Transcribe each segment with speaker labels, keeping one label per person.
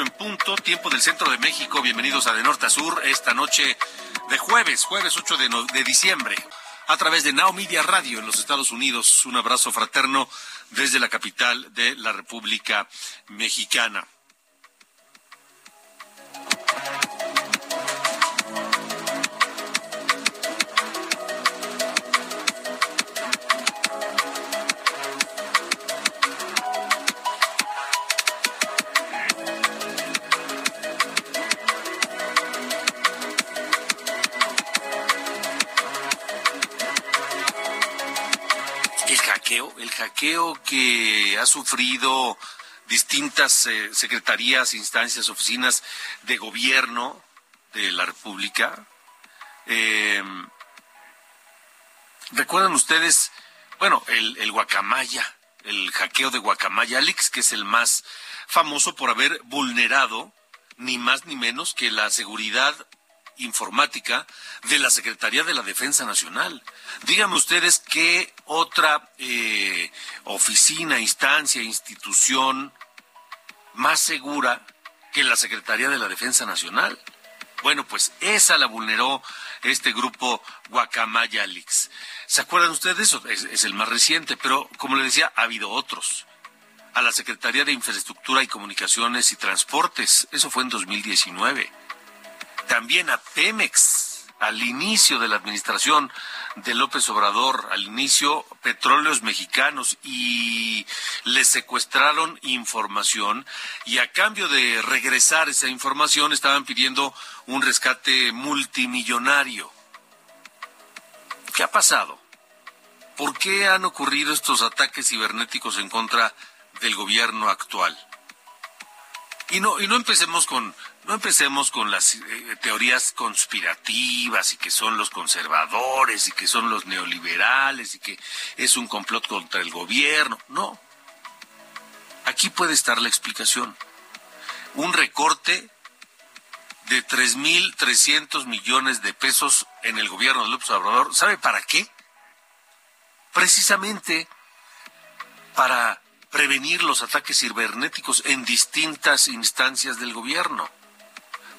Speaker 1: en punto, tiempo del centro de México. Bienvenidos a De Norte a Sur esta noche de jueves, jueves 8 de, de diciembre, a través de Now Media Radio en los Estados Unidos. Un abrazo fraterno desde la capital de la República Mexicana. Hackeo que ha sufrido distintas eh, secretarías, instancias, oficinas de gobierno de la República. Eh, ¿Recuerdan ustedes, bueno, el, el Guacamaya, el hackeo de Guacamaya Leaks, que es el más famoso por haber vulnerado ni más ni menos que la seguridad informática de la Secretaría de la Defensa Nacional. Díganme ustedes qué otra eh, oficina, instancia, institución más segura que la Secretaría de la Defensa Nacional. Bueno, pues esa la vulneró este grupo Guacamaya. ¿Se acuerdan ustedes? Es, es el más reciente, pero como le decía, ha habido otros. A la Secretaría de Infraestructura y Comunicaciones y Transportes, eso fue en 2019 también a Pemex, al inicio de la administración de López Obrador, al inicio petróleos mexicanos y le secuestraron información y a cambio de regresar esa información estaban pidiendo un rescate multimillonario. ¿Qué ha pasado? ¿Por qué han ocurrido estos ataques cibernéticos en contra del gobierno actual? Y no, y no empecemos con, no empecemos con las eh, teorías conspirativas y que son los conservadores y que son los neoliberales y que es un complot contra el gobierno. No. Aquí puede estar la explicación. Un recorte de 3.300 millones de pesos en el gobierno de López Obrador. ¿Sabe para qué? Precisamente para prevenir los ataques cibernéticos en distintas instancias del gobierno,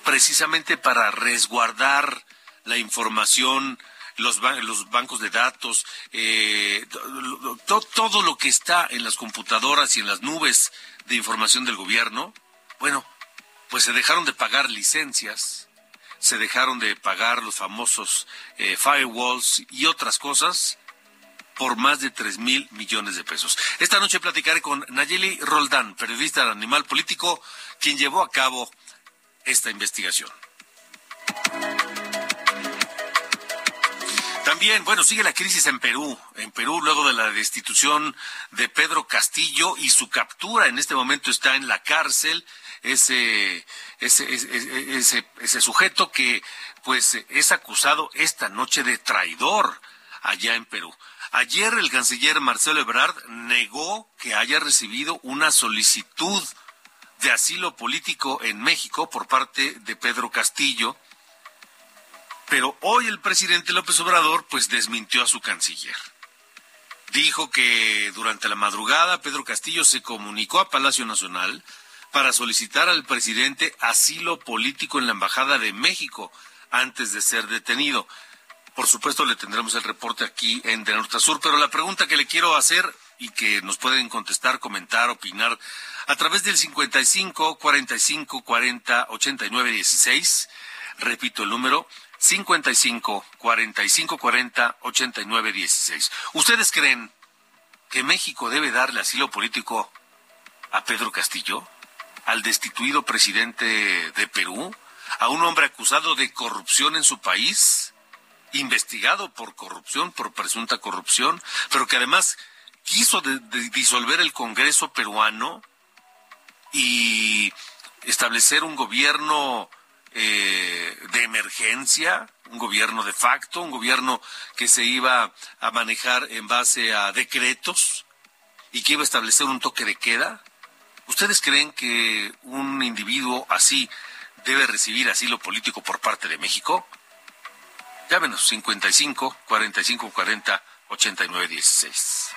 Speaker 1: precisamente para resguardar la información, los, los bancos de datos, eh, to- to- todo lo que está en las computadoras y en las nubes de información del gobierno, bueno, pues se dejaron de pagar licencias, se dejaron de pagar los famosos eh, firewalls y otras cosas por más de 3 mil millones de pesos. Esta noche platicaré con Nayeli Roldán, periodista de Animal Político, quien llevó a cabo esta investigación. También, bueno, sigue la crisis en Perú. En Perú, luego de la destitución de Pedro Castillo y su captura, en este momento está en la cárcel ese, ese, ese, ese, sujeto que, pues, es acusado esta noche de traidor allá en Perú. Ayer el canciller Marcelo Ebrard negó que haya recibido una solicitud de asilo político en México por parte de Pedro Castillo, pero hoy el presidente López Obrador pues desmintió a su canciller. Dijo que durante la madrugada Pedro Castillo se comunicó a Palacio Nacional para solicitar al presidente asilo político en la Embajada de México antes de ser detenido. por supuesto le tendremos el reporte aquí en De Norte a Sur, pero la pregunta que le quiero hacer y que nos pueden contestar, comentar, opinar a través del 55 45 40 89 16. Repito el número 55 45 40 89 16. ¿Ustedes creen que México debe darle asilo político a Pedro Castillo, al destituido presidente de Perú, a un hombre acusado de corrupción en su país, investigado por corrupción, por presunta corrupción, pero que además quiso disolver el Congreso peruano y establecer un gobierno eh, de emergencia, un gobierno de facto, un gobierno que se iba a manejar en base a decretos y que iba a establecer un toque de queda. ¿Ustedes creen que un individuo así debe recibir asilo político por parte de México? Llámenos 55 45 40 89 16.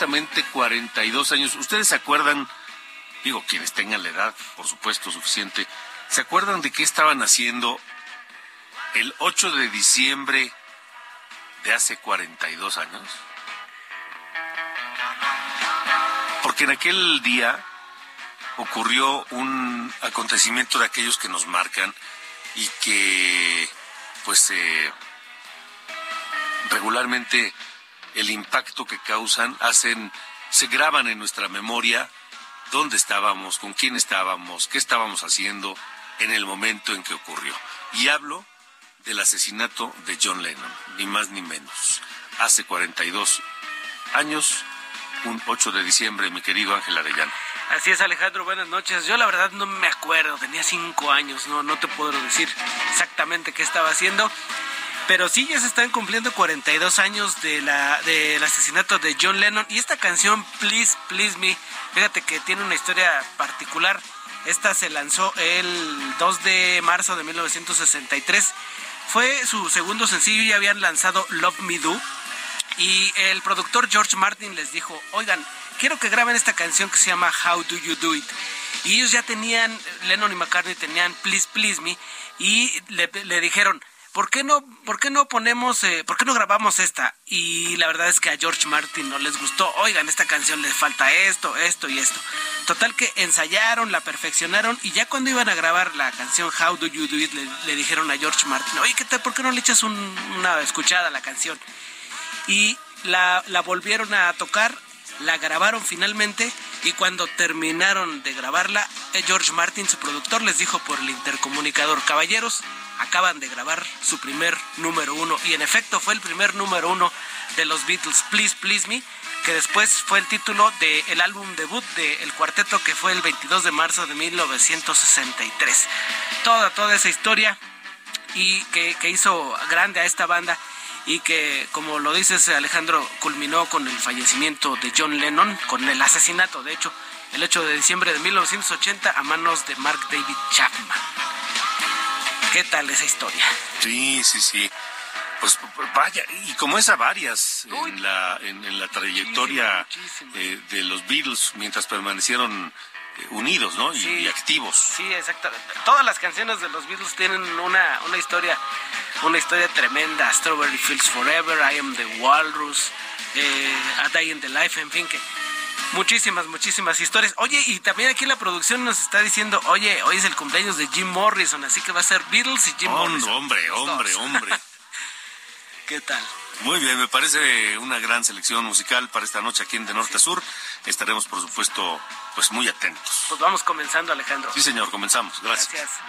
Speaker 1: Exactamente 42 años, ¿ustedes se acuerdan, digo, quienes tengan la edad, por supuesto, suficiente, ¿se acuerdan de qué estaban haciendo el 8 de diciembre de hace 42 años? Porque en aquel día ocurrió un acontecimiento de aquellos que nos marcan y que, pues, eh, regularmente el impacto que causan, hacen, se graban en nuestra memoria dónde estábamos, con quién estábamos, qué estábamos haciendo en el momento en que ocurrió. Y hablo del asesinato de John Lennon, ni más ni menos. Hace 42 años, un 8 de diciembre, mi querido Ángel Arellano.
Speaker 2: Así es, Alejandro, buenas noches. Yo la verdad no me acuerdo, tenía cinco años, no, no te puedo decir exactamente qué estaba haciendo. Pero sí, ya se están cumpliendo 42 años de la, del asesinato de John Lennon. Y esta canción, Please, Please Me, fíjate que tiene una historia particular. Esta se lanzó el 2 de marzo de 1963. Fue su segundo sencillo y habían lanzado Love Me Do. Y el productor George Martin les dijo, oigan, quiero que graben esta canción que se llama How Do You Do It. Y ellos ya tenían, Lennon y McCartney tenían Please Please Me, y le, le dijeron, ¿por qué no, por qué no ponemos, eh, por qué no grabamos esta? Y la verdad es que a George Martin no les gustó, oigan, esta canción le falta esto, esto y esto. Total que ensayaron, la perfeccionaron y ya cuando iban a grabar la canción How Do You Do It le, dijeron a George Martin, oye, ¿qué tal? ¿Por qué no le echas una escuchada a la canción? Y la volvieron a tocar, la grabaron finalmente y cuando terminaron de grabarla, eh, George Martin, su productor, les dijo por el intercomunicador, caballeros, acaban de grabar su primer número uno y en efecto fue el primer número uno de los Beatles, Please Please Me, que después fue el título del álbum debut del cuarteto que fue el 22 de marzo de 1963. Toda, toda esa historia y que, que hizo grande a esta banda y que, como lo dices Alejandro, culminó con el fallecimiento de John Lennon, con el asesinato, de hecho, el 8 de diciembre de 1980 a manos de Mark David Chapman. ¿Qué tal esa historia?
Speaker 1: Sí, sí, sí. Pues vaya, y como esa varias en la, en, la trayectoria eh, de los Beatles mientras permanecieron unidos, ¿no? Y, activos.
Speaker 2: Sí, exacto. Todas las canciones de los Beatles tienen una, una historia, una historia tremenda. Strawberry Fields Forever, I Am the Walrus, eh, A Day in the Life, en fin, que Muchísimas, muchísimas historias. Oye, y también aquí la producción nos está diciendo, oye, hoy es el cumpleaños de Jim Morrison, así que va a ser Beatles y Jim Morrison.
Speaker 1: Hombre, hombre, hombre.
Speaker 2: ¿Qué tal?
Speaker 1: Muy bien, me parece una gran selección musical para esta noche aquí en De Norte a Sur. Estaremos, por supuesto, pues muy atentos.
Speaker 2: Pues vamos comenzando, Alejandro.
Speaker 1: Sí, señor, comenzamos. Gracias. Gracias.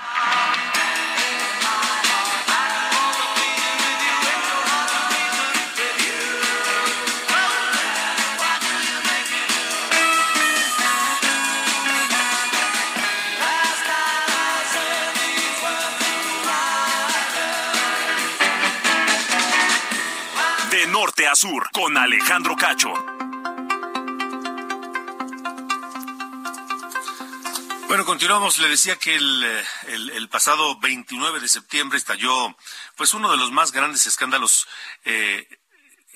Speaker 3: Norte a sur con Alejandro Cacho.
Speaker 1: Bueno, continuamos. Le decía que el, el, pasado 29 de septiembre estalló pues uno de los más grandes escándalos eh,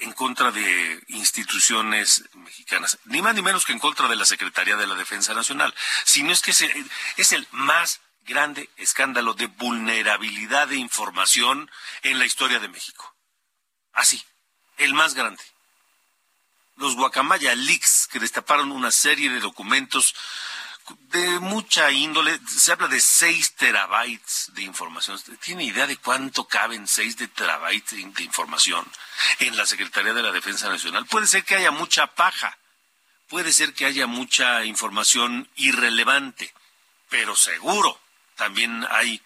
Speaker 1: en contra de instituciones mexicanas, ni más ni menos que en contra de la Secretaría de la Defensa Nacional, sino es que es el más grande escándalo de vulnerabilidad de información en la historia de México. Así, el más grande. Los Guacamaya Leaks, que destaparon una serie de documentos de mucha índole, se habla de 6 terabytes de información. ¿Tiene idea de cuánto caben 6 de terabytes de información en la Secretaría de la Defensa Nacional? Puede ser que haya mucha paja, puede ser que haya mucha información irrelevante, pero seguro también hay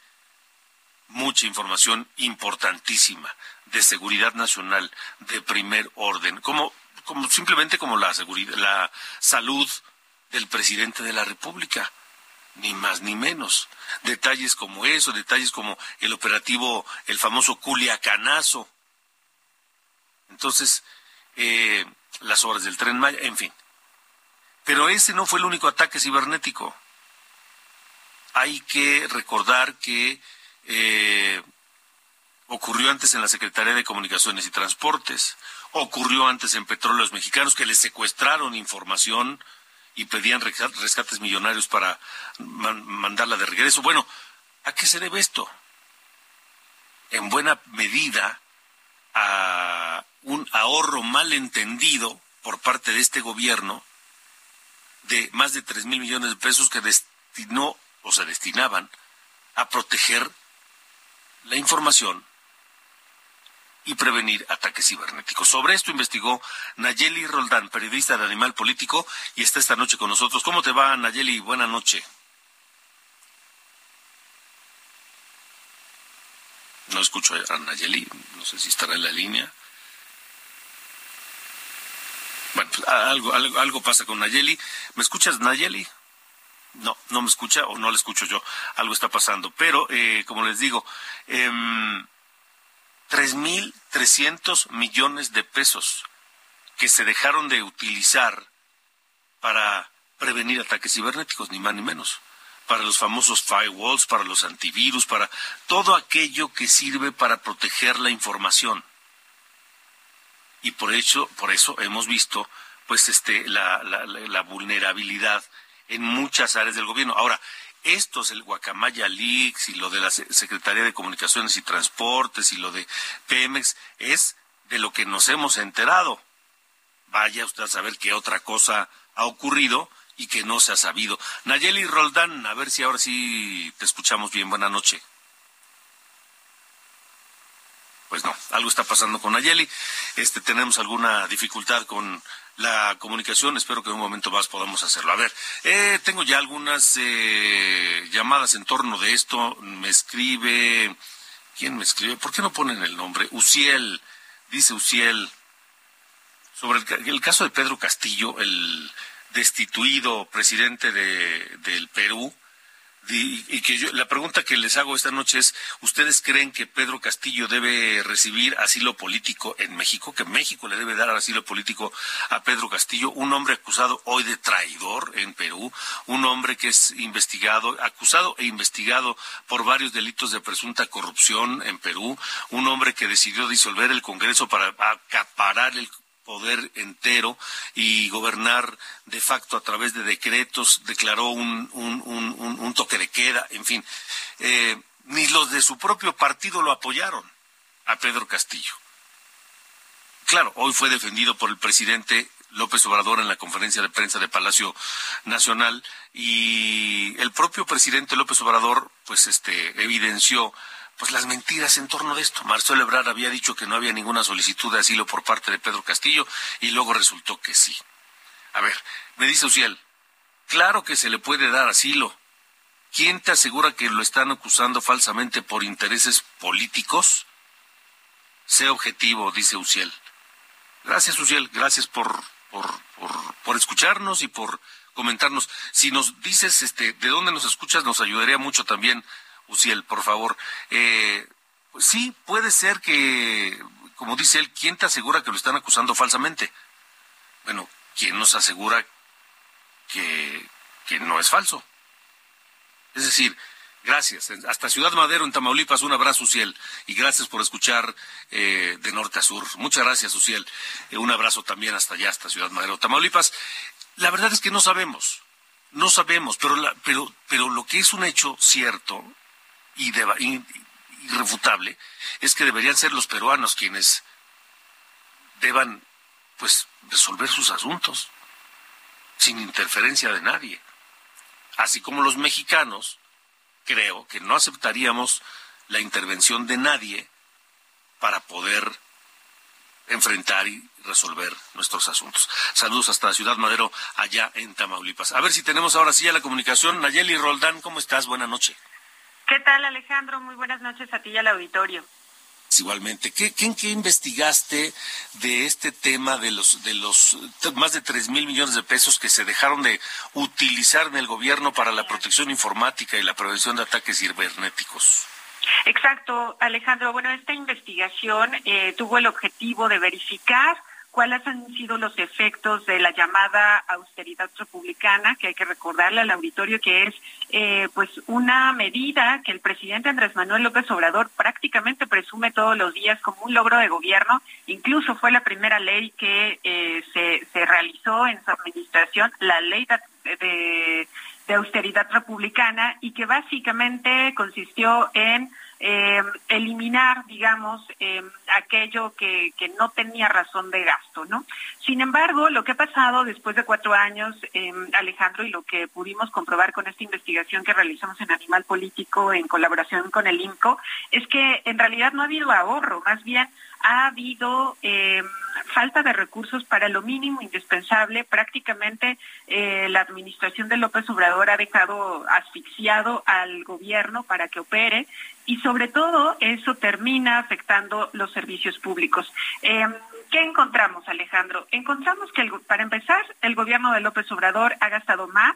Speaker 1: mucha información importantísima de seguridad nacional de primer orden, como, como simplemente como la seguridad, la salud del presidente de la República, ni más ni menos. Detalles como eso, detalles como el operativo, el famoso Culiacanazo. Entonces, eh, las obras del tren Maya, en fin. Pero ese no fue el único ataque cibernético hay que recordar que eh, ocurrió antes en la Secretaría de Comunicaciones y Transportes, ocurrió antes en Petróleos Mexicanos, que les secuestraron información y pedían rescates millonarios para mandarla de regreso. Bueno, ¿a qué se debe esto? En buena medida a un ahorro mal entendido por parte de este gobierno de más de tres mil millones de pesos que destinó o se destinaban a proteger la información y prevenir ataques cibernéticos. Sobre esto investigó Nayeli Roldán, periodista de Animal Político, y está esta noche con nosotros. ¿Cómo te va, Nayeli? Buena noche. No escucho a Nayeli, no sé si estará en la línea. Bueno, pues, algo, algo, algo pasa con Nayeli. ¿Me escuchas, Nayeli? No, no me escucha o no le escucho yo. Algo está pasando. Pero, eh, como les digo, eh, 3.300 millones de pesos que se dejaron de utilizar para prevenir ataques cibernéticos, ni más ni menos. Para los famosos firewalls, para los antivirus, para todo aquello que sirve para proteger la información. Y por eso, por eso hemos visto pues este la, la, la vulnerabilidad en muchas áreas del gobierno. Ahora, esto es el Guacamaya Leaks y lo de la Secretaría de Comunicaciones y Transportes y lo de Pemex es de lo que nos hemos enterado. Vaya usted a saber qué otra cosa ha ocurrido y que no se ha sabido. Nayeli Roldán, a ver si ahora sí te escuchamos bien. Buenas noches. Pues no, algo está pasando con Nayeli. Este, tenemos alguna dificultad con la comunicación. Espero que en un momento más podamos hacerlo. A ver, eh, tengo ya algunas eh, llamadas en torno de esto. Me escribe, ¿quién me escribe? ¿Por qué no ponen el nombre? Uciel, dice Uciel, sobre el, caso de Pedro Castillo, el destituido presidente de, del Perú y, que yo, la pregunta que les hago esta noche es, ¿ustedes creen que Pedro Castillo debe recibir asilo político en México? ¿Que México le debe dar asilo político a Pedro Castillo? Un hombre acusado hoy de traidor en Perú, un hombre que es investigado, acusado e investigado por varios delitos de presunta corrupción en Perú, un hombre que decidió disolver el Congreso para acaparar el poder entero y gobernar de facto a través de decretos, declaró un, un, toque de queda, en fin. Eh, ni los de su propio partido lo apoyaron a Pedro Castillo. Claro, hoy fue defendido por el presidente López Obrador en la conferencia de prensa de Palacio Nacional y el propio presidente López Obrador pues este evidenció pues las mentiras en torno de esto. Marcelo Ebrard había dicho que no había ninguna solicitud de asilo por parte de Pedro Castillo y luego resultó que sí. A ver, me dice Uciel, claro que se le puede dar asilo. ¿Quién te asegura que lo están acusando falsamente por intereses políticos? Sé objetivo, dice Uciel. Gracias, Uciel, gracias por, por, por, por escucharnos y por comentarnos. Si nos dices este, de dónde nos escuchas, nos ayudaría mucho también Uciel, por favor. Eh, sí, puede ser que como dice él, ¿quién te asegura que lo están acusando falsamente? Bueno, ¿quién nos asegura que, que no es falso? Es decir, Gracias. Hasta Ciudad Madero, en Tamaulipas, un abrazo, Uciel. Y gracias por escuchar eh, de norte a sur. Muchas gracias, Uciel. Eh, un abrazo también hasta allá, hasta Ciudad Madero, Tamaulipas. La verdad es que no sabemos. No sabemos, pero, pero, pero lo que es un hecho cierto y, irrefutable es que deberían ser los peruanos quienes deban, pues, resolver sus asuntos sin interferencia de nadie. Así como los mexicanos creo que no aceptaríamos la intervención de nadie para poder enfrentar y resolver nuestros asuntos. Saludos hasta Ciudad Madero, allá en Tamaulipas. A ver si tenemos ahora sí ya la comunicación. Nayeli Roldán, ¿cómo estás? Buenas noches.
Speaker 4: ¿Qué tal, Alejandro? Muy buenas noches a ti y al auditorio
Speaker 1: igualmente. ¿Qué, qué, qué investigaste de este tema de los, de los más de tres mil millones de pesos que se dejaron de utilizar en el gobierno para la protección informática y la prevención de ataques cibernéticos?
Speaker 4: Exacto, Alejandro. Bueno, esta investigación eh, tuvo el objetivo de verificar cuáles han sido los efectos de la llamada austeridad republicana, que hay que recordarle al auditorio que es eh, pues una medida que el presidente Andrés Manuel López Obrador prácticamente presume todos los días como un logro de gobierno. Incluso fue la primera ley que eh, se, se realizó en su administración, la ley de, de austeridad republicana, y que básicamente consistió en eh, eliminar, digamos, eh, aquello que, no tenía razón de gasto, ¿no? Sin embargo, lo que ha pasado después de cuatro años, eh, Alejandro, y lo que pudimos comprobar con esta investigación que realizamos en Animal Político en colaboración con el INCO, es que en realidad no ha habido ahorro, más bien ha habido falta de recursos para lo mínimo indispensable. Prácticamente eh, la administración de López Obrador ha dejado asfixiado al gobierno para que opere y sobre todo eso termina afectando los servicios públicos. Eh, ¿Qué encontramos, Alejandro? Encontramos que, para empezar, el gobierno de López Obrador ha gastado más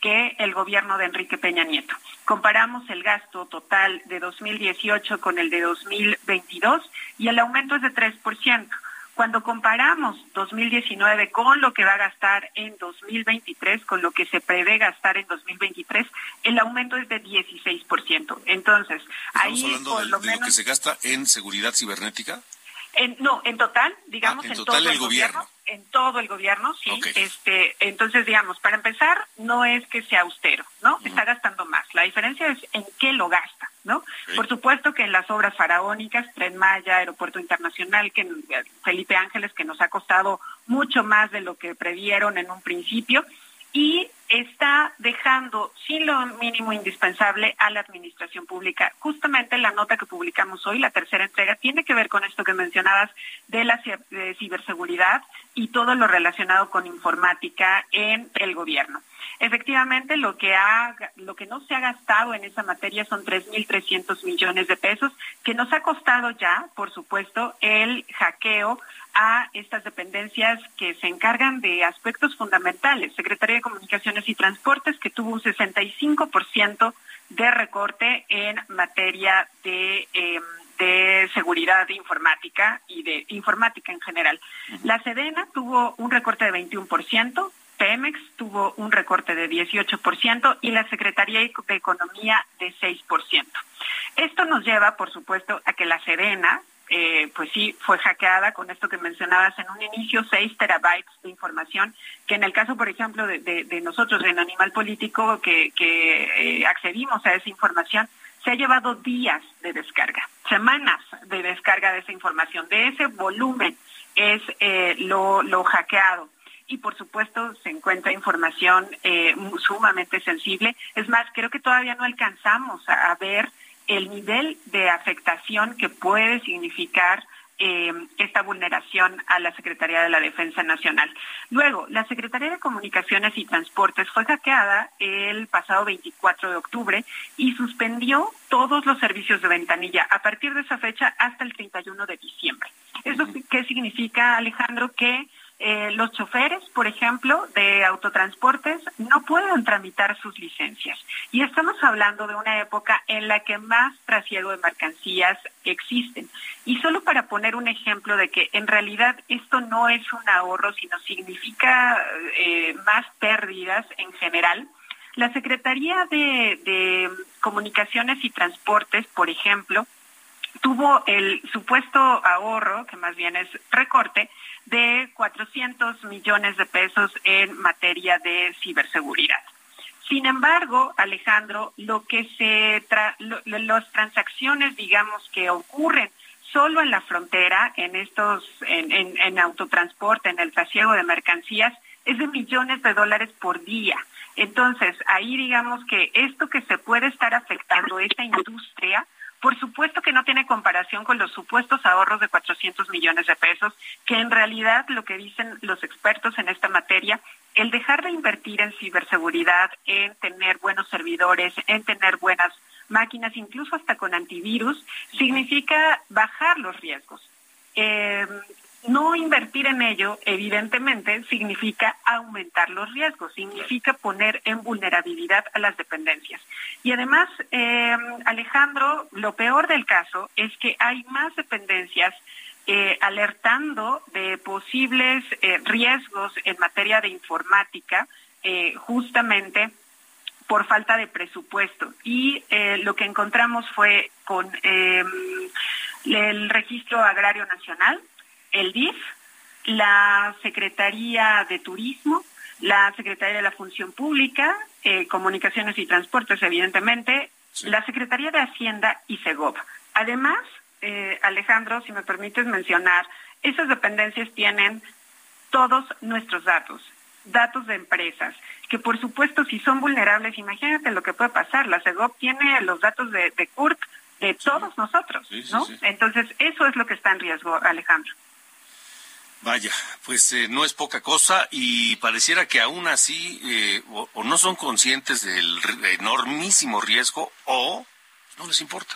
Speaker 4: que el gobierno de Enrique Peña Nieto. Comparamos el gasto total de 2018 con el de 2022 y el aumento es de 3%. Cuando comparamos 2019 con lo que va a gastar en 2023, con lo que se prevé gastar en 2023, el aumento es de 16%. Entonces, ahí
Speaker 1: por lo menos... lo que se gasta en seguridad cibernética?
Speaker 4: En, no, en total, digamos,
Speaker 1: ah, en, todo el gobierno.
Speaker 4: En todo el gobierno, sí. Este, entonces, digamos, para empezar, no es que sea austero, ¿no? Está gastando más. La diferencia es en qué lo gasta, ¿no? Por supuesto que en las obras faraónicas, Tren Maya, Aeropuerto Internacional, que Felipe Ángeles, que nos ha costado mucho más de lo que previeron en un principio, y está dejando sin lo mínimo indispensable a la administración pública. Justamente la nota que publicamos hoy, la tercera entrega, tiene que ver con esto que mencionabas de la ciberseguridad y todo lo relacionado con informática en el gobierno. Efectivamente, lo que ha, lo que no se ha gastado en esa materia son 3.300 millones de pesos, que nos ha costado ya, por supuesto, el hackeo a estas dependencias que se encargan de aspectos fundamentales. Secretaría de Comunicaciones y Transportes, que tuvo un 65% de recorte en materia de, em, de seguridad informática y de informática en general. La Sedena tuvo un recorte de 21%, Pemex tuvo un recorte de 18% y la Secretaría de Economía de 6%. Esto nos lleva, por supuesto, a que la Sedena, eh, pues sí, fue hackeada con esto que mencionabas en un inicio, 6 terabytes de información, que en el caso, por ejemplo, de, nosotros en Animal Político, que, eh, accedimos a esa información, se ha llevado días de descarga, semanas de descarga de esa información, de ese volumen es eh, lo, lo hackeado y por supuesto se encuentra información sumamente sensible. Es más, creo que todavía no alcanzamos a ver el nivel de afectación que puede significar eh, esta vulneración a la Secretaría de la Defensa Nacional. Luego, la Secretaría de Comunicaciones y Transportes fue hackeada el pasado 24 de octubre y suspendió todos los servicios de ventanilla a partir de esa fecha hasta el 31 de diciembre. ¿Eso qué significa, Alejandro? Que eh, los choferes, por ejemplo, de autotransportes no pueden tramitar sus licencias. Y estamos hablando de una época en la que más trasiego de mercancías existen. Y solo para poner un ejemplo de que en realidad esto no es un ahorro, sino significa eh, más pérdidas en general, la Secretaría de Comunicaciones y Transportes, por ejemplo, tuvo el supuesto ahorro, que más bien es recorte, de 400 millones de pesos en materia de ciberseguridad. Sin embargo, Alejandro, lo que se las transacciones, digamos, que ocurren solo en la frontera, en estos, en, en autotransporte, en el trasiego de mercancías, es de millones de dólares por día. Entonces, ahí digamos que esto que se puede estar afectando, esta industria, por supuesto que no tiene comparación con los supuestos ahorros de 400 millones de pesos, que en realidad lo que dicen los expertos en esta materia, el dejar de invertir en ciberseguridad, en tener buenos servidores, en tener buenas máquinas, incluso hasta con antivirus, significa bajar los riesgos. Eh, no invertir en ello, evidentemente, significa aumentar los riesgos, significa poner en vulnerabilidad a las dependencias. Y además, eh, Alejandro, lo peor del caso es que hay más dependencias eh, alertando de posibles eh, riesgos en materia de informática, justamente por falta de presupuesto. Y lo que encontramos fue con el Registro Agrario Nacional, el DIF, la Secretaría de Turismo, la Secretaría de la Función Pública, eh, Comunicaciones y Transportes, evidentemente, la Secretaría de Hacienda y SEGOP. Además, eh, Alejandro, si me permites mencionar, esas dependencias tienen todos nuestros datos, datos de empresas, que por supuesto si son vulnerables, imagínate lo que puede pasar. La SEGOP tiene los datos de, de CURP de todos nosotros, ¿no? Entonces, eso es lo que está en riesgo, Alejandro.
Speaker 1: Vaya, pues eh, no es poca cosa y pareciera que aún así eh, o, no son conscientes del enormísimo riesgo o no les importa.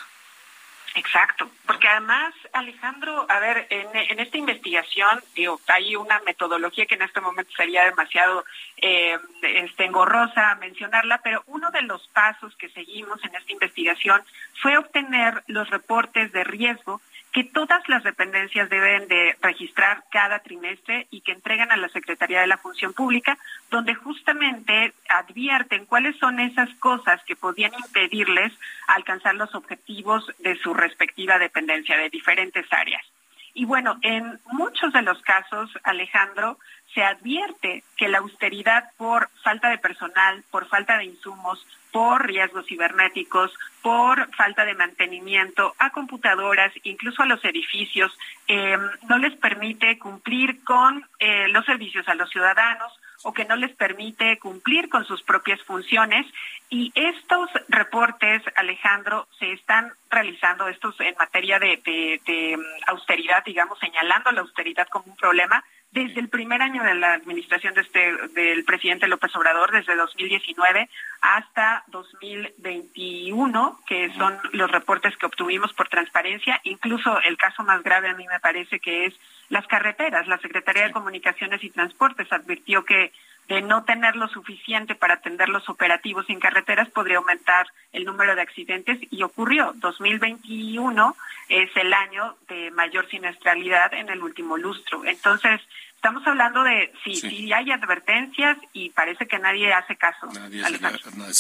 Speaker 4: Exacto, porque además, Alejandro, a ver, en, esta investigación, digo, hay una metodología que en este momento sería demasiado eh, este, engorrosa mencionarla, pero uno de los pasos que seguimos en esta investigación fue obtener los reportes de riesgo que todas las dependencias deben de registrar cada trimestre y que entregan a la Secretaría de la Función Pública, donde justamente advierten cuáles son esas cosas que podían impedirles alcanzar los objetivos de su respectiva dependencia de diferentes áreas. Y bueno, en muchos de los casos, Alejandro, se advierte que la austeridad por falta de personal, por falta de insumos, por riesgos cibernéticos, por falta de mantenimiento a computadoras, incluso a los edificios, em, no les permite cumplir con eh, los servicios a los ciudadanos o que no les permite cumplir con sus propias funciones. Y estos reportes, Alejandro, se están realizando, estos en materia de, em, austeridad, digamos, señalando la austeridad como un problema, desde el primer año de la administración de este, del presidente López Obrador, desde 2019 hasta 2021, que son los reportes que obtuvimos por transparencia. Incluso el caso más grave a mí me parece que es las carreteras. La Secretaría de Comunicaciones y Transportes advirtió que de no tener lo suficiente para atender los operativos en carreteras podría aumentar el número de accidentes y ocurrió. 2021 es el año de mayor siniestralidad en el último lustro. Entonces, Estamos hablando de si sí, hay advertencias y parece que nadie hace caso.
Speaker 1: Nadie hace,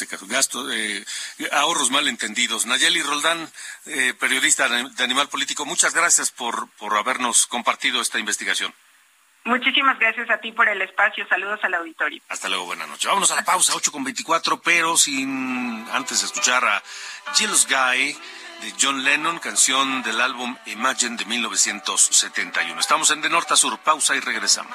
Speaker 1: caso. Gasto, eh, ahorros malentendidos. Nayeli Roldán, eh, periodista de Animal Político, muchas gracias por, por habernos compartido esta investigación.
Speaker 4: Muchísimas gracias a ti por el espacio. Saludos al auditorio.
Speaker 1: Hasta luego, buenas noches. Vámonos a la pausa, 8 con 24, pero sin antes escuchar a Jill's Guy de John Lennon, canción del álbum Imagine de 1971. Estamos en De Norte a Sur, pausa y regresamos.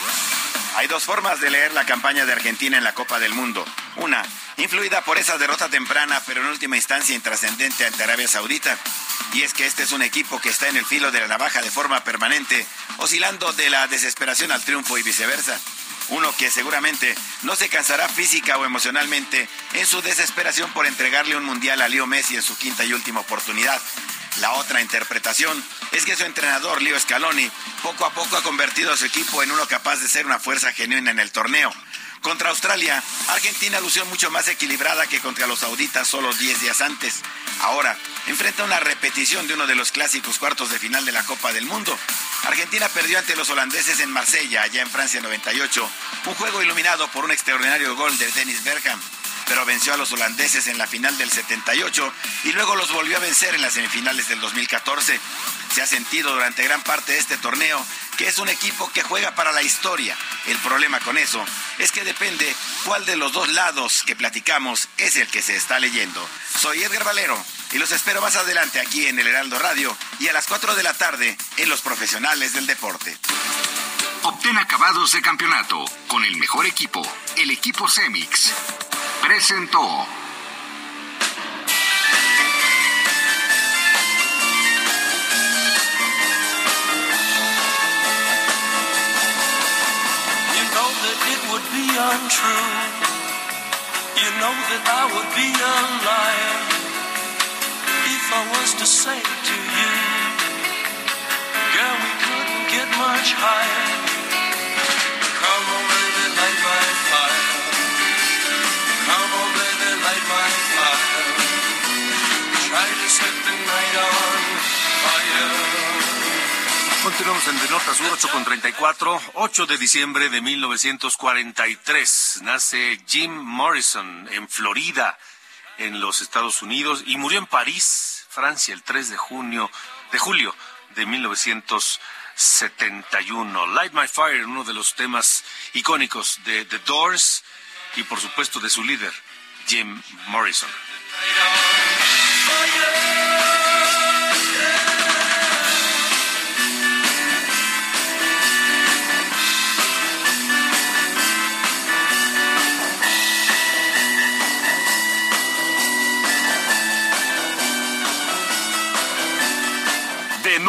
Speaker 5: Hay dos formas de leer la campaña de Argentina en la Copa del Mundo. Una, influida por esa derrota temprana, pero en última instancia intrascendente ante Arabia Saudita. Y es que este es un equipo que está en el filo de la navaja de forma permanente, oscilando de la desesperación al triunfo y viceversa. Uno que seguramente no se cansará física o emocionalmente en su desesperación por entregarle un mundial a Leo Messi en su quinta y última oportunidad. La otra interpretación es que su entrenador, Leo Scaloni, poco a poco ha convertido a su equipo en uno capaz de ser una fuerza genuina en el torneo. Contra Australia, Argentina lució mucho más equilibrada que contra los sauditas solo 10 días antes. Ahora, enfrenta una repetición de uno de los clásicos cuartos de final de la Copa del Mundo. Argentina perdió ante los holandeses en Marsella, allá en Francia 98, un juego iluminado por un extraordinario gol de Dennis Bergkamp pero venció a los holandeses en la final del 78 y luego los volvió a vencer en las semifinales del 2014. Se ha sentido durante gran parte de este torneo que es un equipo que juega para la historia. El problema con eso es que depende cuál de los dos lados que platicamos es el que se está leyendo. Soy Edgar Valero y los espero más adelante aquí en el Heraldo Radio y a las 4 de la tarde en Los Profesionales del Deporte.
Speaker 6: Obtén acabados de campeonato con el mejor equipo, el equipo Cemix presentó.
Speaker 7: You know that it would be untrue. You know that I would be a liar if I was to say to you, girl, we couldn't get much higher.
Speaker 1: Continuamos en De Sur 8 con 34, 8 de diciembre de 1943. Nace Jim Morrison en Florida, en los Estados Unidos, y murió en París, Francia, el 3 de junio, de julio de 1971. Light My Fire, uno de los temas icónicos de The Doors y por supuesto de su líder, Jim Morrison.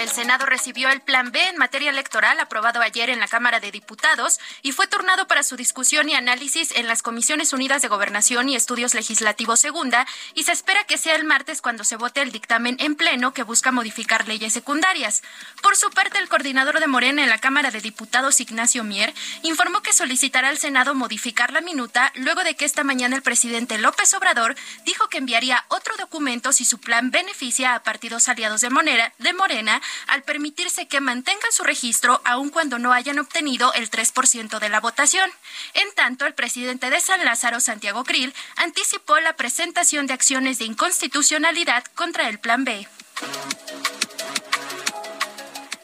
Speaker 8: El Senado recibió el Plan B en materia electoral aprobado ayer en la Cámara de Diputados y fue turnado para su discusión y análisis en las Comisiones Unidas de Gobernación y Estudios Legislativos Segunda y se espera que sea el martes cuando se vote el dictamen en pleno que busca modificar leyes secundarias. Por su parte, el coordinador de Morena en la Cámara de Diputados, Ignacio Mier, informó que solicitará al Senado modificar la minuta luego de que esta mañana el presidente López Obrador dijo que enviaría otro documento si su plan beneficia a partidos aliados de Morena, de Morena al permitirse que mantengan su registro aun cuando no hayan obtenido el 3% de la votación. En tanto, el presidente de San Lázaro, Santiago Krill, anticipó la presentación de acciones de inconstitucionalidad contra el Plan B.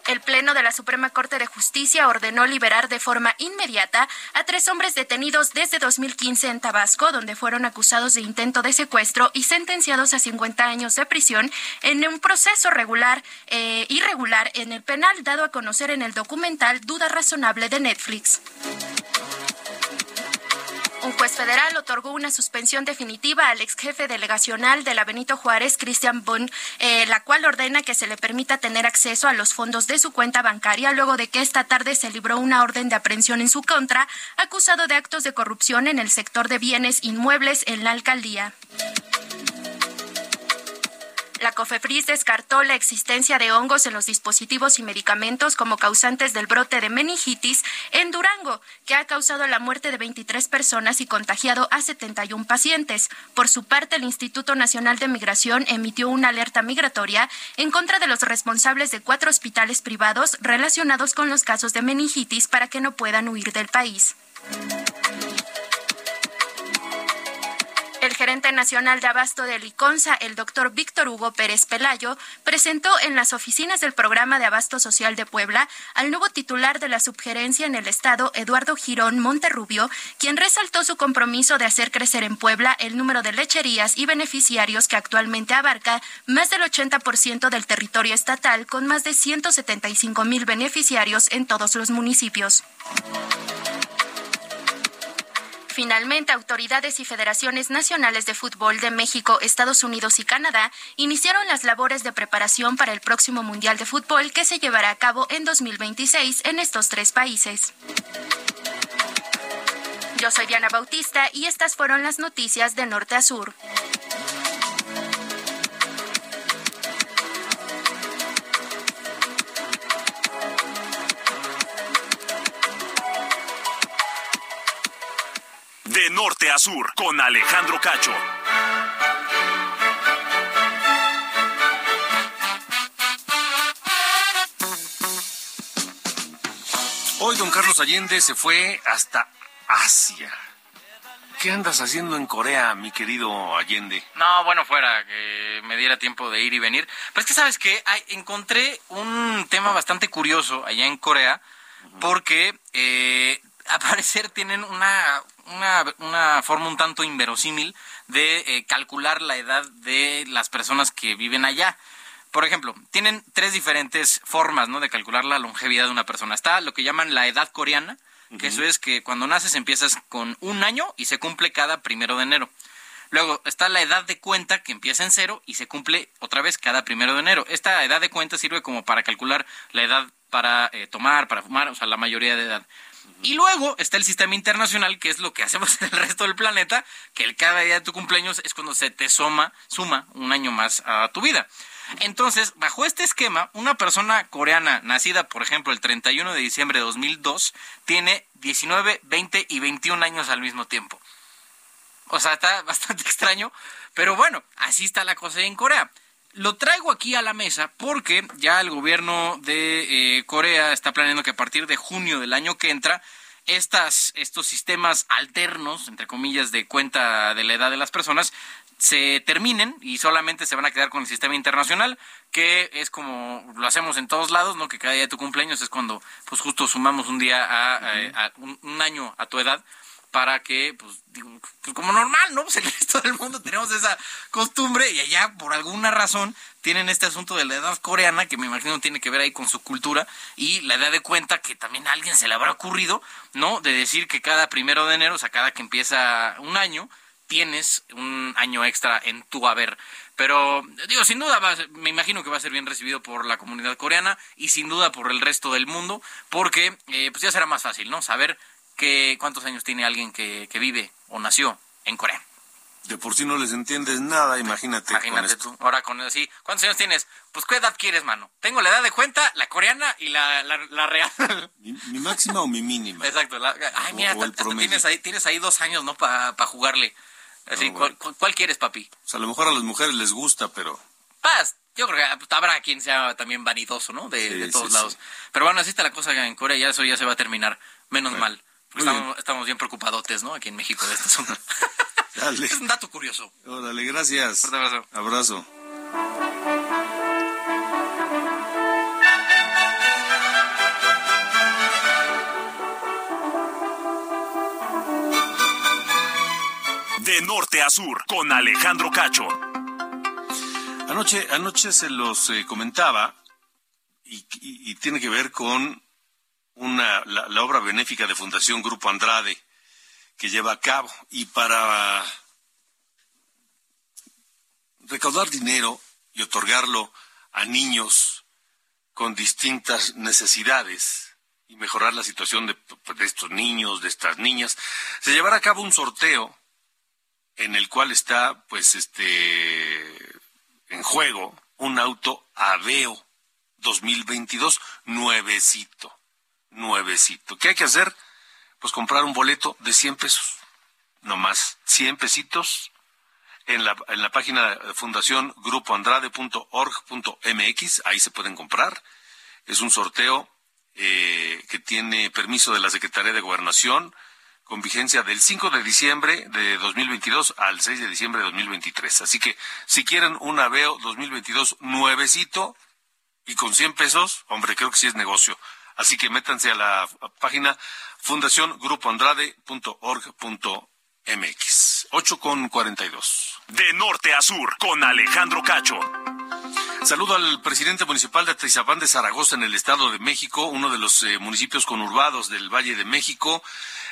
Speaker 8: El Pleno de la Suprema Corte de Justicia ordenó liberar de forma inmediata a tres hombres detenidos desde 2015 en Tabasco, donde fueron acusados de intento de secuestro y sentenciados a 50 años de prisión en un proceso regular eh, irregular en el penal dado a conocer en el documental Duda Razonable de Netflix. Un juez federal otorgó una suspensión definitiva al ex jefe delegacional de la Benito Juárez, Cristian Bon, eh, la cual ordena que se le permita tener acceso a los fondos de su cuenta bancaria luego de que esta tarde se libró una orden de aprehensión en su contra, acusado de actos de corrupción en el sector de bienes inmuebles en la alcaldía. La COFEPRIS descartó la existencia de hongos en los dispositivos y medicamentos como causantes del brote de meningitis en Durango, que ha causado la muerte de 23 personas y contagiado a 71 pacientes. Por su parte, el Instituto Nacional de Migración emitió una alerta migratoria en contra de los responsables de cuatro hospitales privados relacionados con los casos de meningitis para que no puedan huir del país. Gerente nacional de abasto de Liconza, el doctor Víctor Hugo Pérez Pelayo, presentó en las oficinas del programa de abasto social de Puebla al nuevo titular de la subgerencia en el estado, Eduardo Girón Monterrubio, quien resaltó su compromiso de hacer crecer en Puebla el número de lecherías y beneficiarios que actualmente abarca más del 80% del territorio estatal, con más de 175 mil beneficiarios en todos los municipios. Finalmente, autoridades y federaciones nacionales de fútbol de México, Estados Unidos y Canadá iniciaron las labores de preparación para el próximo Mundial de Fútbol que se llevará a cabo en 2026 en estos tres países. Yo soy Diana Bautista y estas fueron las noticias de norte a sur.
Speaker 3: De norte a sur, con Alejandro Cacho.
Speaker 1: Hoy don Carlos Allende se fue hasta Asia. ¿Qué andas haciendo en Corea, mi querido Allende?
Speaker 9: No, bueno, fuera, que me diera tiempo de ir y venir. Pero es que, ¿sabes qué? encontré un tema bastante curioso allá en Corea, porque eh, a parecer tienen una, una, una, forma un tanto inverosímil de eh, calcular la edad de las personas que viven allá. Por ejemplo, tienen tres diferentes formas ¿no? de calcular la longevidad de una persona. Está lo que llaman la edad coreana, que eso es que cuando naces empiezas con un año y se cumple cada primero de enero. Luego está la edad de cuenta que empieza en cero y se cumple otra vez cada primero de enero. Esta edad de cuenta sirve como para calcular la edad para eh, tomar, para fumar, o sea, la mayoría de edad. Y luego está el sistema internacional, que es lo que hacemos en el resto del planeta, que el cada día de tu cumpleaños es cuando se te suma, suma un año más a tu vida. Entonces, bajo este esquema, una persona coreana nacida, por ejemplo, el 31 de diciembre de 2002, tiene 19, 20 y 21 años al mismo tiempo. O sea, está bastante extraño, pero bueno, así está la cosa en Corea. Lo traigo aquí a la mesa porque ya el gobierno de eh, Corea está planeando que a partir de junio del año que entra, estas, estos sistemas alternos, entre comillas, de cuenta de la edad de las personas, se terminen y solamente se van a quedar con el sistema internacional, que es como lo hacemos en todos lados, ¿no? Que cada día de tu cumpleaños es cuando, pues justo sumamos un día a, un, año a tu edad para que, pues, digo, pues como normal, ¿no? Pues el resto del mundo tenemos esa costumbre y allá, por alguna razón, tienen este asunto de la edad coreana, que me imagino tiene que ver ahí con su cultura, y la edad de cuenta que también a alguien se le habrá ocurrido, ¿no? De decir que cada primero de enero, o sea, cada que empieza un año, tienes un año extra en tu haber. Pero, digo, sin duda, me imagino que va a ser bien recibido por la comunidad coreana y sin duda por el resto del mundo, porque eh, pues ya será más fácil, ¿no? Saber que, cuántos años tiene alguien que, que vive o nació en Corea.
Speaker 1: De por sí no les entiendes nada, imagínate.
Speaker 9: Imagínate tú. Ahora con así, ¿cuántos años tienes? Pues ¿qué edad quieres, mano? Tengo la edad de cuenta, la coreana y la, la, real.
Speaker 1: ¿Mi, máxima o mi mínima?
Speaker 9: Exacto. ay, mira, tienes, ahí, tienes ahí dos años, ¿no? Para jugarle. Así, ¿cuál, quieres, papi?
Speaker 1: O sea, a lo mejor a las mujeres les gusta, pero...
Speaker 9: Paz, yo creo que habrá quien sea también vanidoso, ¿no? De, todos lados. Pero bueno, así está la cosa en Corea, ya eso ya se va a terminar. Menos mal. Estamos, estamos, bien preocupadotes, ¿no? Aquí en México de esta zona. Es un dato curioso.
Speaker 1: Órale, gracias.
Speaker 9: Un abrazo.
Speaker 1: Abrazo.
Speaker 3: De norte a sur, con Alejandro Cacho.
Speaker 1: Anoche, anoche se los eh, comentaba y, tiene que ver con una, la obra benéfica de Fundación Grupo Andrade que lleva a cabo. Y para recaudar dinero y otorgarlo a niños con distintas necesidades y mejorar la situación de, estos niños, de estas niñas, se llevará a cabo un sorteo en el cual está, pues, este, en juego un auto Aveo 2022 nuevecito, nuevecito. ¿Qué hay que hacer? pues comprar un boleto de 100 pesos, no más, 100 pesitos en la, en la página fundación grupoandrade.org.mx, ahí se pueden comprar. Es un sorteo eh, que tiene permiso de la Secretaría de Gobernación con vigencia del 5 de diciembre de 2022 al 6 de diciembre de 2023. Así que si quieren un Aveo 2022 nuevecito y con 100 pesos, hombre, creo que sí es negocio. Así que métanse a la página fundaciongrupoandrade.org.mx. 8 con 42.
Speaker 3: De norte a sur, con Alejandro Cacho.
Speaker 1: Saludo al presidente municipal de Atizapán de Zaragoza en el Estado de México, uno de los eh, municipios conurbados del Valle de México.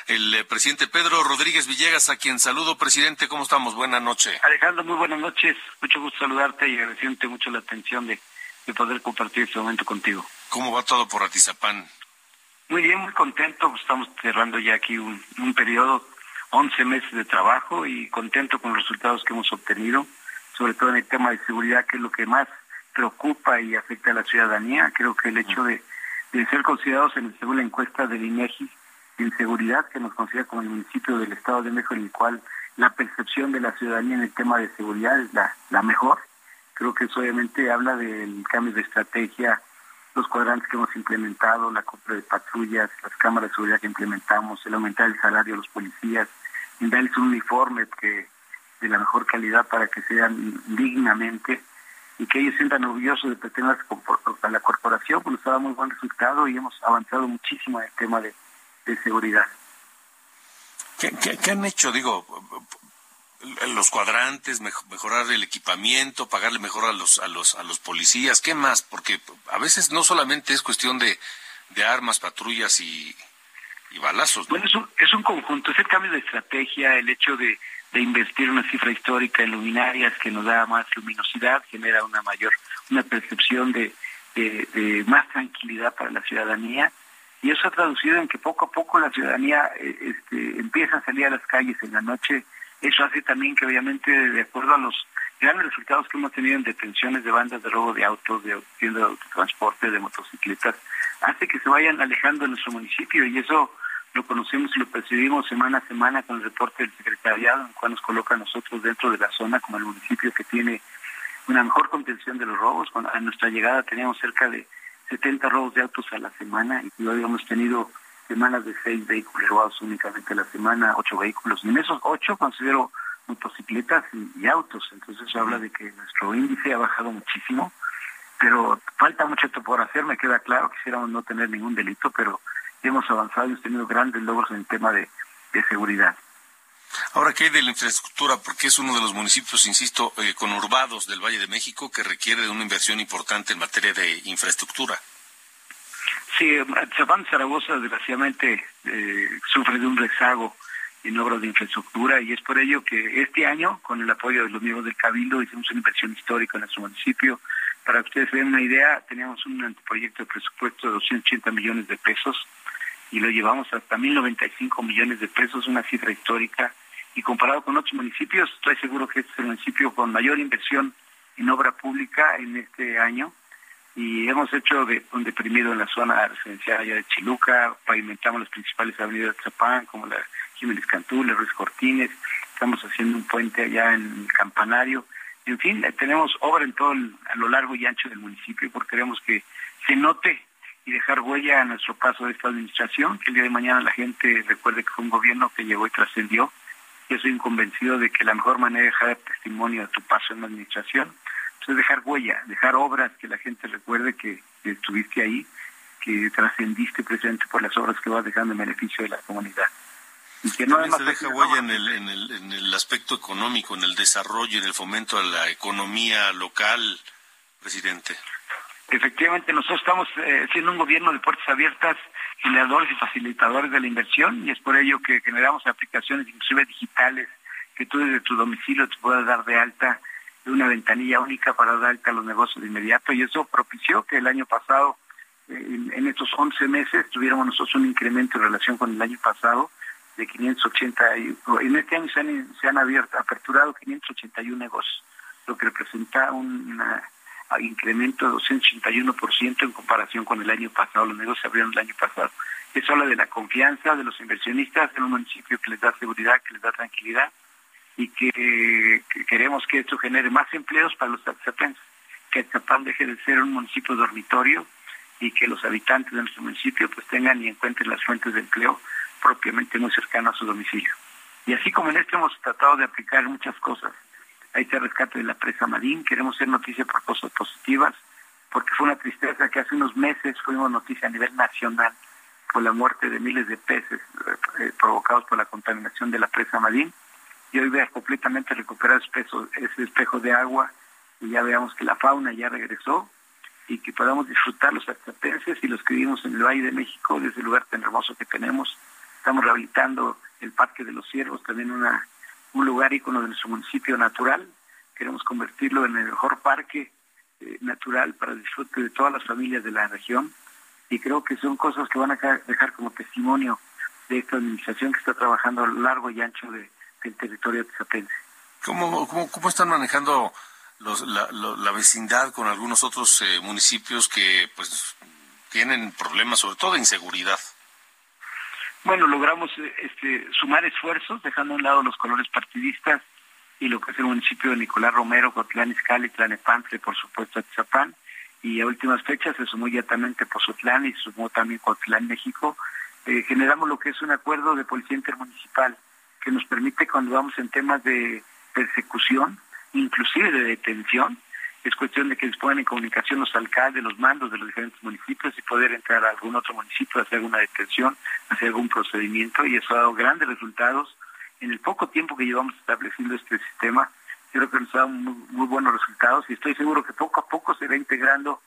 Speaker 1: El eh, presidente Pedro Rodríguez Villegas, a quien saludo, presidente. ¿Cómo estamos? Buenas noches.
Speaker 10: Alejandro, muy buenas noches. Mucho gusto saludarte y agradecerte mucho la atención de, de poder compartir este momento contigo.
Speaker 1: ¿Cómo va todo por Atizapán?
Speaker 10: Muy bien, muy contento. Estamos cerrando ya aquí un, un periodo, 11 meses de trabajo y contento con los resultados que hemos obtenido, sobre todo en el tema de seguridad, que es lo que más preocupa y afecta a la ciudadanía. Creo que el hecho de, ser considerados en según la encuesta del INEGI en seguridad, que nos considera como el municipio del Estado de México en el cual la percepción de la ciudadanía en el tema de seguridad es la, la mejor. Creo que eso obviamente habla del cambio de estrategia los cuadrantes que hemos implementado, la compra de patrullas, las cámaras de seguridad que implementamos, el aumentar el salario de los policías, el darles un uniforme de la mejor calidad para que sean dignamente y que ellos sientan orgullosos de pertenecer a la corporación, pues nos ha dado muy buen resultado y hemos avanzado muchísimo en el tema de, seguridad.
Speaker 1: qué, han hecho? Digo, los cuadrantes, mejorar el equipamiento, pagarle mejor a los a los a los policías, ¿qué más? Porque a veces no solamente es cuestión de, de armas, patrullas y, balazos.
Speaker 10: Bueno, es un, es un conjunto, es el cambio de estrategia, el hecho de, de invertir una cifra histórica en luminarias que nos da más luminosidad, genera una mayor, una percepción de, de, más tranquilidad para la ciudadanía y eso ha traducido en que poco a poco la ciudadanía eh, este, empieza a salir a las calles en la noche eso hace también que obviamente, de acuerdo a los grandes resultados que hemos tenido en detenciones de bandas de robo de autos, de, de autotransporte, de motocicletas, hace que se vayan alejando de nuestro municipio y eso lo conocemos y lo percibimos semana a semana con el reporte del secretariado, en el cual nos coloca a nosotros dentro de la zona como el municipio que tiene una mejor contención de los robos. A nuestra llegada teníamos cerca de 70 robos de autos a la semana y hoy hemos tenido semanas de seis vehículos robados únicamente a la semana, ocho vehículos. Y en esos ocho considero motocicletas y, autos. Entonces eso habla de que nuestro índice ha bajado muchísimo, pero falta mucho por hacer, me queda claro, quisiéramos no tener ningún delito, pero hemos avanzado y hemos tenido grandes logros en el tema de, seguridad.
Speaker 1: Ahora, ¿qué hay de la infraestructura? Porque es uno de los municipios, insisto, eh, conurbados del Valle de México que requiere de una inversión importante en materia de infraestructura.
Speaker 10: Sí, Zapán Zaragoza desgraciadamente eh, sufre de un rezago en obras de infraestructura y es por ello que este año, con el apoyo de los miembros del Cabildo, hicimos una inversión histórica en nuestro municipio. Para que ustedes den una idea, teníamos un anteproyecto de presupuesto de 280 millones de pesos y lo llevamos hasta 1.095 millones de pesos, una cifra histórica. Y comparado con otros municipios, estoy seguro que este es el municipio con mayor inversión en obra pública en este año. Y hemos hecho de, un deprimido en la zona residencial allá de Chiluca, pavimentamos las principales avenidas de Chapán, como la Jiménez Cantú, la Ruiz Cortines, estamos haciendo un puente allá en el Campanario. En fin, eh, tenemos obra en todo a lo largo y ancho del municipio porque queremos que se note y dejar huella a nuestro paso de esta administración, que el día de mañana la gente recuerde que fue un gobierno que llegó y trascendió. Yo soy convencido de que la mejor manera de dejar testimonio de tu paso en la administración es dejar huella, dejar obras que la gente recuerde que, estuviste ahí, que trascendiste presente por las obras que vas dejando en beneficio de la comunidad.
Speaker 1: Y que no se deja huella en el, en, el, en el aspecto económico, en el desarrollo, en el fomento a la economía local, presidente.
Speaker 10: Efectivamente, nosotros estamos eh, siendo un gobierno de puertas abiertas, generadores y facilitadores de la inversión, y es por ello que generamos aplicaciones inclusive digitales que tú desde tu domicilio te puedas dar de alta de una ventanilla única para dar alta a los negocios de inmediato, y eso propició que el año pasado, eh, en, estos 11 meses, tuviéramos nosotros un incremento en relación con el año pasado de 580, y, en este año se han, abierto, aperturado 581 negocios, lo que representa una incremento de 281% en comparación con el año pasado. Los negocios abrieron el año pasado. Eso habla de la confianza de los inversionistas en un municipio que les da seguridad, que les da tranquilidad y que, queremos que esto genere más empleos para los atzapenses, que Atzapán deje de ser un municipio dormitorio y que los habitantes de nuestro municipio pues tengan y encuentren las fuentes de empleo propiamente muy cercanas a su domicilio. Y así como en esto hemos tratado de aplicar muchas cosas Ahí el rescate de la presa Marín. Queremos ser noticia por cosas positivas, porque fue una tristeza que hace unos meses fuimos noticia a nivel nacional por la muerte de miles de peces eh, eh, provocados por la contaminación de la presa Marín. Y hoy vea completamente recuperar ese espejo de agua y ya veamos que la fauna ya regresó y que podamos disfrutar los actapenses y los que vivimos en el Valle de México, desde el lugar tan hermoso que tenemos. Estamos rehabilitando el Parque de los Ciervos, también una un lugar ícono de nuestro municipio natural. Queremos convertirlo en el mejor parque eh, natural para el disfrute de todas las familias de la región y creo que son cosas que van a dejar como testimonio de esta administración que está trabajando a lo largo y ancho de, del territorio
Speaker 1: ¿Cómo, cómo, cómo están manejando los, la, vecindad con algunos otros eh, municipios que pues tienen problemas, sobre todo de inseguridad?
Speaker 10: bueno, logramos eh, este, sumar esfuerzos, dejando a un lado los colores partidistas y lo que es el municipio de Nicolás Romero, Cotlán Izcalli, Tlanepantla por supuesto Atzapán, y a últimas fechas se sumó inmediatamente Pozotlán y se sumó también Cotlán, México. Eh, generamos lo que es un acuerdo de policía intermunicipal que nos permite cuando vamos en temas de persecución, inclusive de detención, es cuestión de que dispongan en comunicación los alcaldes, los mandos de los diferentes municipios y poder entrar a algún otro municipio, hacer alguna detención, hacer algún procedimiento y eso ha dado grandes resultados. En el poco tiempo que llevamos estableciendo este sistema, creo que nos ha dado muy, buenos resultados y estoy seguro que poco a poco se va integrando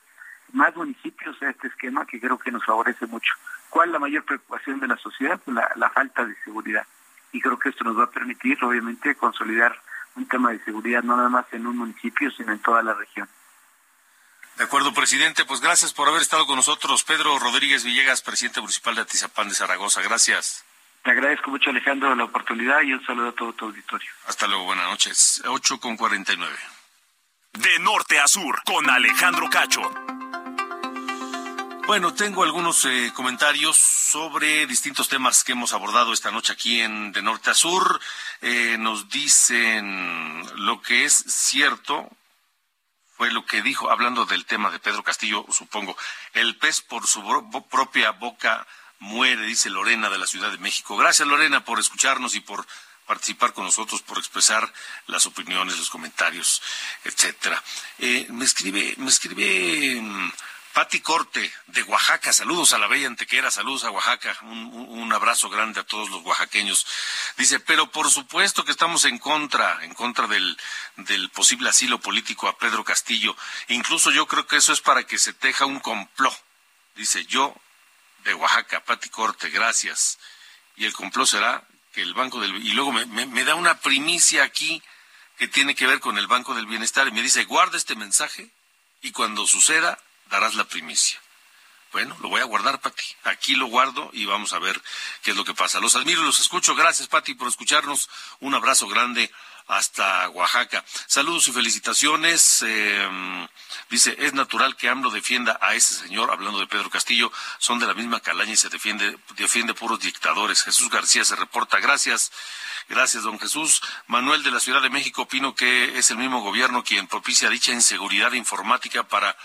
Speaker 10: más municipios a este esquema que creo que nos favorece mucho. ¿Cuál es la mayor preocupación de la sociedad? La, la falta de seguridad. Y creo que esto nos va a permitir, obviamente, consolidar un tema de seguridad no nada más en un municipio, sino en toda la región.
Speaker 1: De acuerdo, presidente. Pues gracias por haber estado con nosotros. Pedro Rodríguez Villegas, presidente municipal de Atizapán de Zaragoza. Gracias.
Speaker 10: Te agradezco mucho, Alejandro, la oportunidad y un saludo a todo tu auditorio.
Speaker 1: Hasta luego, buenas noches. 8 con 49.
Speaker 3: De norte a sur, con Alejandro Cacho.
Speaker 1: Bueno, tengo algunos eh, comentarios sobre distintos temas que hemos abordado esta noche aquí en De Norte a Sur. Eh, nos dicen lo que es cierto, fue lo que dijo, hablando del tema de Pedro Castillo, supongo, el pez por su propia boca muere, dice Lorena de la Ciudad de México. Gracias Lorena por escucharnos y por participar con nosotros, por expresar las opiniones, los comentarios, etcétera. Eh, me escribe, me escribe mm, Pati Corte, de Oaxaca, saludos a la bella Antequera, saludos a Oaxaca, un, abrazo grande a todos los oaxaqueños. Dice, pero por supuesto que estamos en contra, en contra del, del posible asilo político a Pedro Castillo. Incluso yo creo que eso es para que se teja un complot. Dice, yo, de Oaxaca, Pati Corte, gracias. Y el complot será que el Banco del y luego me, da una primicia aquí que tiene que ver con el Banco del Bienestar y me dice, guarda este mensaje y cuando suceda darás la primicia. Bueno, lo voy a guardar, Pati. Aquí lo guardo y vamos a ver qué es lo que pasa. Los admiro y los escucho. Gracias, Pati, por escucharnos. Un abrazo grande hasta Oaxaca. Saludos y felicitaciones. Eh, dice, es natural que AMLO defienda a ese señor, hablando de Pedro Castillo, son de la misma calaña y se defiende, defiende puros dictadores. Jesús García se reporta. Gracias. Gracias, don Jesús. Manuel de la Ciudad de México, opino que es el mismo gobierno quien propicia dicha inseguridad informática para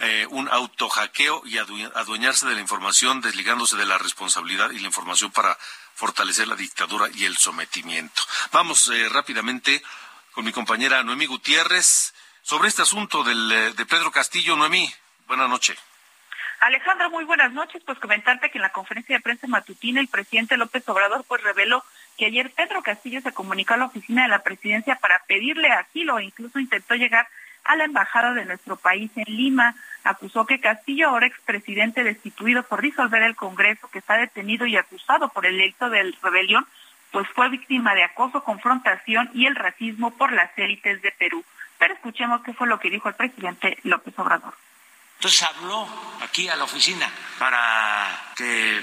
Speaker 1: eh, un autohackeo y adueñarse de la información, desligándose de la responsabilidad y la información para fortalecer la dictadura y el sometimiento. Vamos eh, rápidamente con mi compañera Noemí Gutiérrez sobre este asunto del, eh, de Pedro Castillo. Noemí, buenas noches.
Speaker 11: Alejandro, muy buenas noches. Pues comentarte que en la conferencia de prensa matutina el presidente López Obrador pues reveló que ayer Pedro Castillo se comunicó a la oficina de la presidencia para pedirle asilo e incluso intentó llegar a la embajada de nuestro país en Lima. Acusó que Castillo, ahora expresidente destituido por disolver el Congreso, que está detenido y acusado por el delito de rebelión, pues fue víctima de acoso, confrontación y el racismo por las élites de Perú. Pero escuchemos qué fue lo que dijo el presidente López Obrador.
Speaker 12: Entonces habló aquí a la oficina para que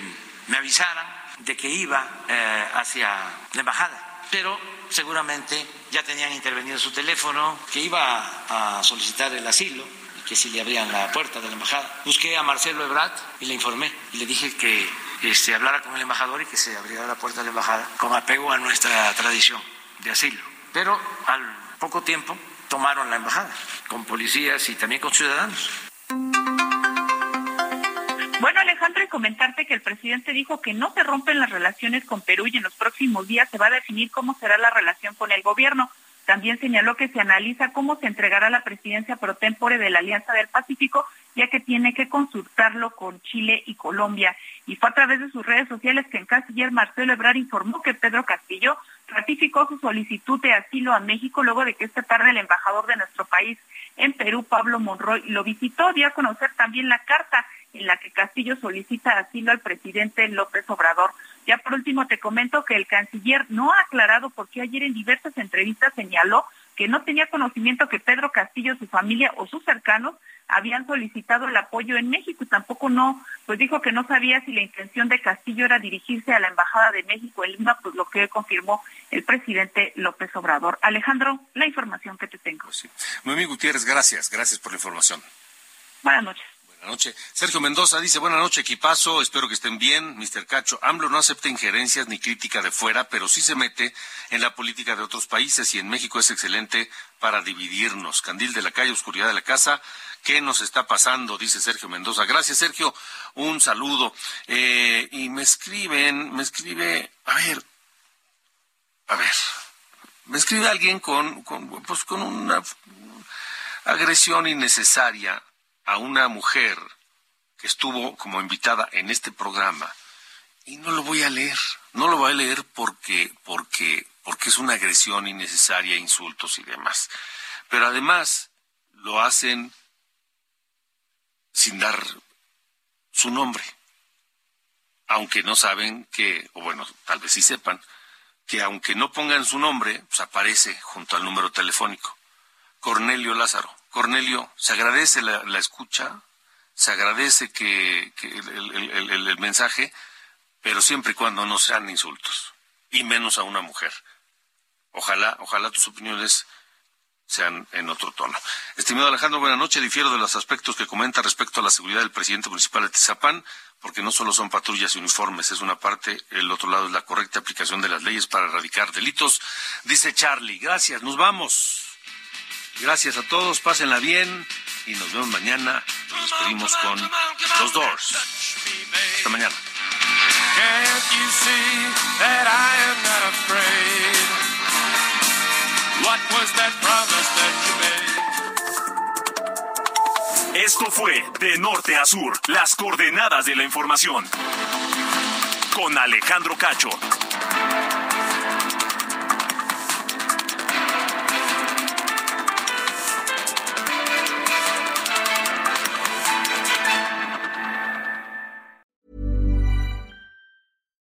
Speaker 12: me avisaran de que iba eh, hacia la embajada, pero seguramente ya tenían intervenido su teléfono, que iba a solicitar el asilo que si le abrían la puerta de la embajada. Busqué a Marcelo Ebrard y le informé y le dije que este, hablara con el embajador y que se abriera la puerta de la embajada con apego a nuestra tradición de asilo. Pero al poco tiempo tomaron la embajada con policías y también con ciudadanos.
Speaker 11: Bueno, Alejandro, y comentarte que el presidente dijo que no se rompen las relaciones con Perú y en los próximos días se va a definir cómo será la relación con el gobierno. También señaló que se analiza cómo se entregará la presidencia pro tempore de la Alianza del Pacífico, ya que tiene que consultarlo con Chile y Colombia. Y fue a través de sus redes sociales que el canciller Marcelo Ebrard informó que Pedro Castillo ratificó su solicitud de asilo a México luego de que esta tarde el embajador de nuestro país en Perú, Pablo Monroy, lo visitó, dio a conocer también la carta en la que Castillo solicita asilo al presidente López Obrador. Ya por último te comento que el canciller no ha aclarado por qué ayer en diversas entrevistas señaló que no tenía conocimiento que Pedro Castillo, su familia o sus cercanos habían solicitado el apoyo en México y tampoco no, pues dijo que no sabía si la intención de Castillo era dirigirse a la Embajada de México en Lima, pues lo que confirmó el presidente López Obrador. Alejandro, la información que te tengo. Pues
Speaker 1: sí. Gutiérrez, gracias, gracias por la información.
Speaker 11: Buenas noches.
Speaker 1: Buenas noches. Sergio Mendoza dice, buenas noches, equipazo, espero que estén bien. Mr. Cacho, AMLO no acepta injerencias ni crítica de fuera, pero sí se mete en la política de otros países y en México es excelente para dividirnos. Candil de la calle, oscuridad de la casa. ¿Qué nos está pasando? Dice Sergio Mendoza. Gracias, Sergio. Un saludo. Eh, y me escriben, me escribe, a ver, a ver, me escribe alguien con, con pues con una agresión innecesaria a una mujer que estuvo como invitada en este programa y no lo voy a leer, no lo voy a leer porque porque porque es una agresión innecesaria, insultos y demás. Pero además lo hacen sin dar su nombre. Aunque no saben que, o bueno, tal vez sí sepan, que aunque no pongan su nombre, pues aparece junto al número telefónico. Cornelio Lázaro. Cornelio, se agradece la, escucha, se agradece que, el, mensaje, pero siempre y cuando no sean insultos, y menos a una mujer. Ojalá, ojalá tus opiniones sean en otro tono. Estimado Alejandro, buenas noches. Difiero de los aspectos que comenta respecto a la seguridad del presidente municipal de Tizapán, porque no solo son patrullas y uniformes, es una parte, el otro lado es la correcta aplicación de las leyes para erradicar delitos. Dice Charlie, gracias, nos vamos. Gracias a todos, pásenla bien y nos vemos mañana. Nos despedimos con los Doors. Hasta mañana.
Speaker 3: Esto fue De Norte a Sur, las coordenadas de la información. Con Alejandro Cacho.